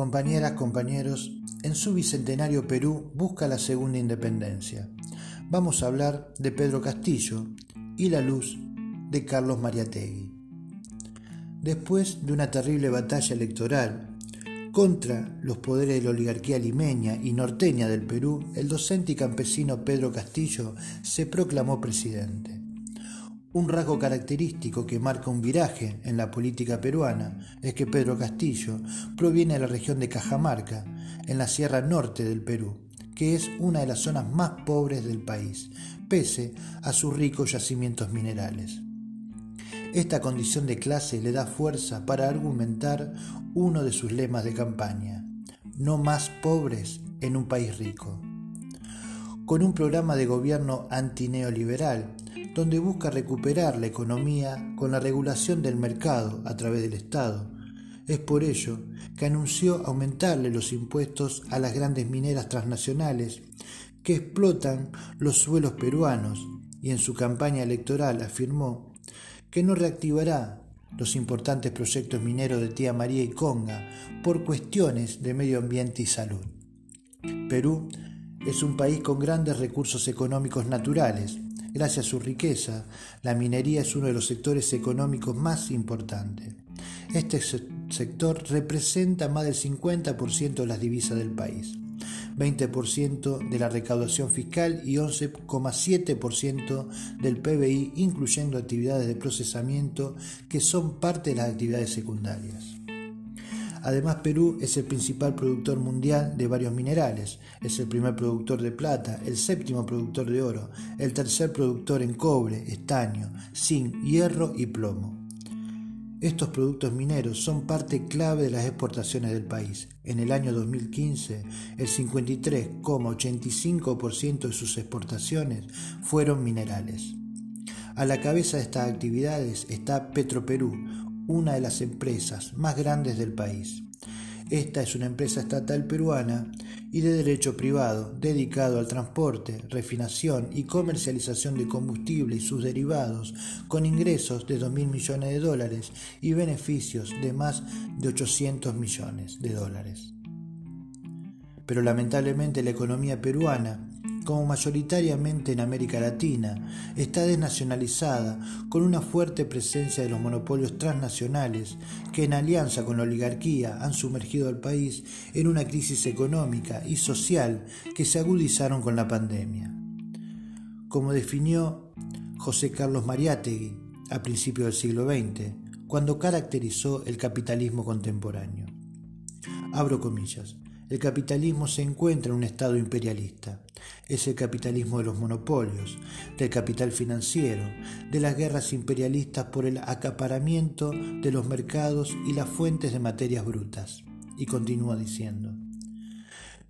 Compañeras, compañeros, en su bicentenario Perú busca la segunda independencia. Vamos a hablar de Pedro Castillo y la luz de Carlos Mariategui. Después de una terrible batalla electoral contra los poderes de la oligarquía limeña y norteña del Perú, el docente y campesino Pedro Castillo se proclamó presidente. Un rasgo característico que marca un viraje en la política peruana es que Pedro Castillo proviene de la región de Cajamarca, en la Sierra Norte del Perú, que es una de las zonas más pobres del país, pese a sus ricos yacimientos minerales. Esta condición de clase le da fuerza para argumentar uno de sus lemas de campaña, no más pobres en un país rico. Con un programa de gobierno antineoliberal donde busca recuperar la economía con la regulación del mercado a través del Estado. Es por ello que anunció aumentarle los impuestos a las grandes mineras transnacionales que explotan los suelos peruanos y en su campaña electoral afirmó que no reactivará los importantes proyectos mineros de Tía María y Conga por cuestiones de medio ambiente y salud. Perú es un país con grandes recursos económicos naturales, Gracias a su riqueza, la minería es uno de los sectores económicos más importantes. Este sector representa más del 50% de las divisas del país, 20% de la recaudación fiscal y 11,7% del PBI, incluyendo actividades de procesamiento que son parte de las actividades secundarias. Además, Perú es el principal productor mundial de varios minerales. Es el primer productor de plata, el séptimo productor de oro, el tercer productor en cobre, estaño, zinc, hierro y plomo. Estos productos mineros son parte clave de las exportaciones del país. En el año 2015, el 53,85% de sus exportaciones fueron minerales. A la cabeza de estas actividades está Petroperú, una de las empresas más grandes del país. Esta es una empresa estatal peruana y de derecho privado dedicado al transporte, refinación y comercialización de combustible y sus derivados, con ingresos de 2.000 millones de dólares y beneficios de más de 800 millones de dólares. Pero lamentablemente la economía peruana como mayoritariamente en América Latina, está desnacionalizada con una fuerte presencia de los monopolios transnacionales que en alianza con la oligarquía han sumergido al país en una crisis económica y social que se agudizaron con la pandemia. Como definió José Carlos Mariátegui a principios del siglo XX, cuando caracterizó el capitalismo contemporáneo. Abro comillas. El capitalismo se encuentra en un estado imperialista. Es el capitalismo de los monopolios, del capital financiero, de las guerras imperialistas por el acaparamiento de los mercados y las fuentes de materias brutas. Y continúa diciendo,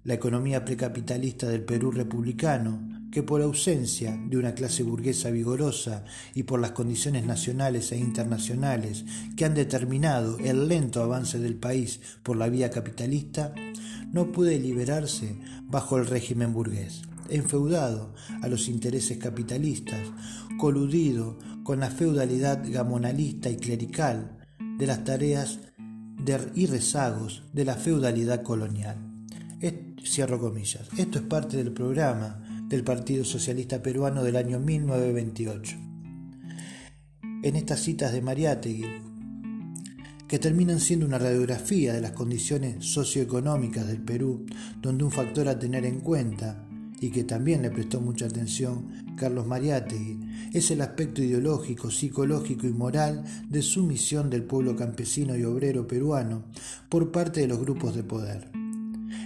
la economía precapitalista del Perú republicano que por ausencia de una clase burguesa vigorosa y por las condiciones nacionales e internacionales que han determinado el lento avance del país por la vía capitalista, no puede liberarse bajo el régimen burgués, enfeudado a los intereses capitalistas, coludido con la feudalidad gamonalista y clerical de las tareas y rezagos de la feudalidad colonial. Esto es parte del programa del Partido Socialista Peruano del año 1928. En estas citas de Mariátegui, que terminan siendo una radiografía de las condiciones socioeconómicas del Perú, donde un factor a tener en cuenta, y que también le prestó mucha atención Carlos Mariátegui, es el aspecto ideológico, psicológico y moral de sumisión del pueblo campesino y obrero peruano por parte de los grupos de poder.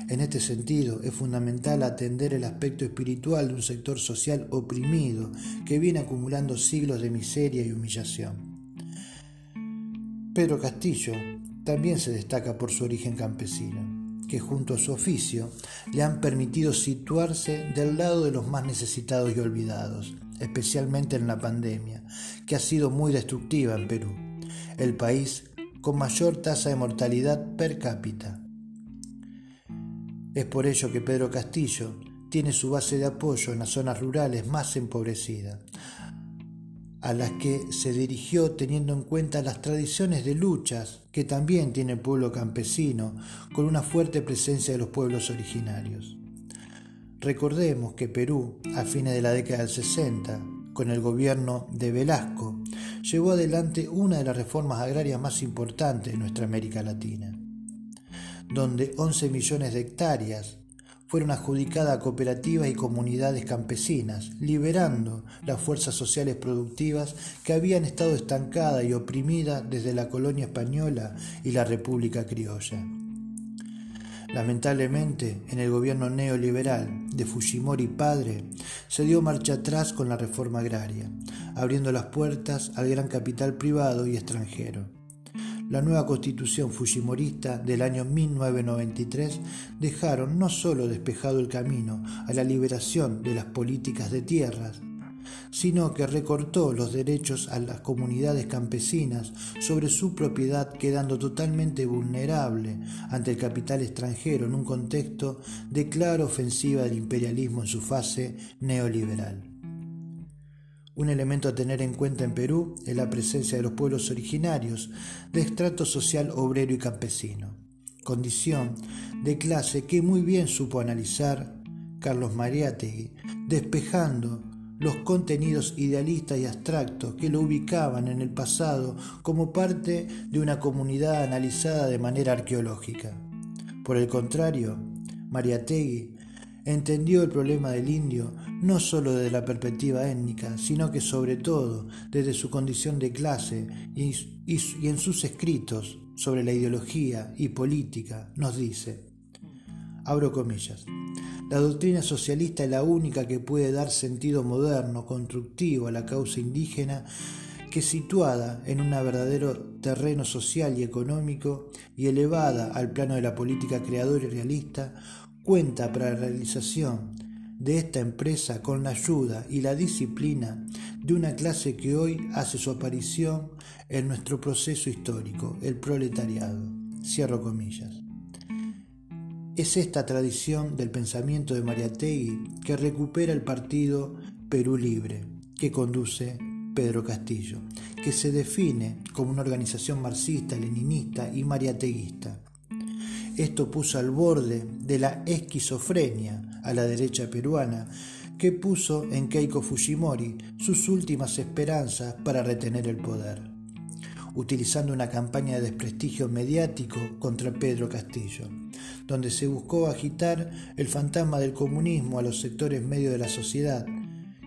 En este sentido, es fundamental atender el aspecto espiritual de un sector social oprimido que viene acumulando siglos de miseria y humillación. Pedro Castillo también se destaca por su origen campesino, que junto a su oficio le han permitido situarse del lado de los más necesitados y olvidados, especialmente en la pandemia, que ha sido muy destructiva en Perú, el país con mayor tasa de mortalidad per cápita es por ello que Pedro Castillo tiene su base de apoyo en las zonas rurales más empobrecidas. a las que se dirigió teniendo en cuenta las tradiciones de luchas que también tiene el pueblo campesino, con una fuerte presencia de los pueblos originarios. Recordemos que Perú, a fines de la década del 60, con el gobierno de Velasco, llevó adelante una de las reformas agrarias más importantes de nuestra América Latina, donde 11 millones de hectáreas fueron adjudicadas a cooperativas y comunidades campesinas, liberando las fuerzas sociales productivas que habían estado estancadas y oprimidas desde la colonia española y la República Criolla. Lamentablemente, en el gobierno neoliberal de Fujimori padre, se dio marcha atrás con la reforma agraria, abriendo las puertas al gran capital privado y extranjero. La nueva constitución fujimorista del año 1993 dejaron no solo despejado el camino a la liberación de las políticas de tierras, sino que recortó los derechos a las comunidades campesinas sobre su propiedad quedando totalmente vulnerable ante el capital extranjero en un contexto de clara ofensiva del imperialismo en su fase neoliberal. Un elemento a tener en cuenta en Perú es la presencia de los pueblos originarios de estrato social obrero y campesino, condición de clase que muy bien supo analizar Carlos Mariátegui, despejando los contenidos idealistas y abstractos que lo ubicaban en el pasado como parte de una comunidad analizada de manera arqueológica. Por el contrario, Mariátegui entendió el problema del indio no solo desde la perspectiva étnica, sino que sobre todo desde su condición de clase y, y en sus escritos sobre la ideología y política nos dice, abro comillas, la doctrina socialista es la única que puede dar sentido moderno, constructivo a la causa indígena que situada en un verdadero terreno social y económico y elevada al plano de la política creadora y realista, cuenta para la realización de esta empresa con la ayuda y la disciplina de una clase que hoy hace su aparición en nuestro proceso histórico, el proletariado. Comillas. Es esta tradición del pensamiento de Mariategui que recupera el partido Perú Libre, que conduce Pedro Castillo, que se define como una organización marxista, leninista y mariateguista esto puso al borde de la esquizofrenia a la derecha peruana, que puso en Keiko Fujimori sus últimas esperanzas para retener el poder, utilizando una campaña de desprestigio mediático contra Pedro Castillo, donde se buscó agitar el fantasma del comunismo a los sectores medios de la sociedad,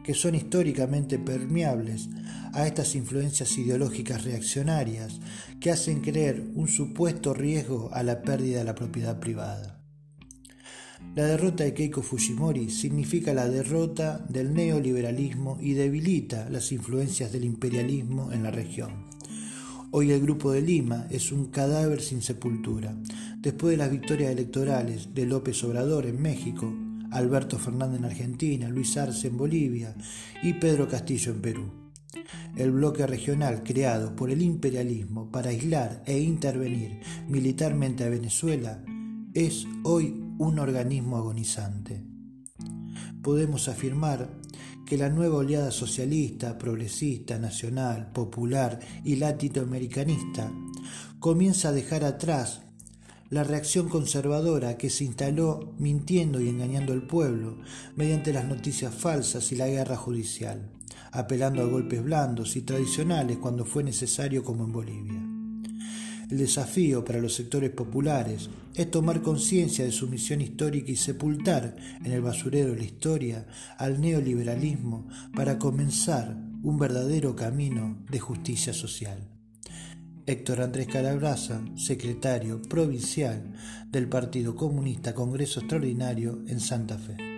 que son históricamente permeables a estas influencias ideológicas reaccionarias que hacen creer un supuesto riesgo a la pérdida de la propiedad privada. La derrota de Keiko Fujimori significa la derrota del neoliberalismo y debilita las influencias del imperialismo en la región. Hoy el Grupo de Lima es un cadáver sin sepultura. Después de las victorias electorales de López Obrador en México, Alberto Fernández en Argentina, Luis Arce en Bolivia y Pedro Castillo en Perú. El bloque regional creado por el imperialismo para aislar e intervenir militarmente a Venezuela es hoy un organismo agonizante. Podemos afirmar que la nueva oleada socialista, progresista, nacional, popular y latinoamericanista comienza a dejar atrás la reacción conservadora que se instaló mintiendo y engañando al pueblo mediante las noticias falsas y la guerra judicial, apelando a golpes blandos y tradicionales cuando fue necesario como en Bolivia. El desafío para los sectores populares es tomar conciencia de su misión histórica y sepultar en el basurero de la historia al neoliberalismo para comenzar un verdadero camino de justicia social. Héctor Andrés Calabraza, secretario provincial del Partido Comunista Congreso Extraordinario en Santa Fe.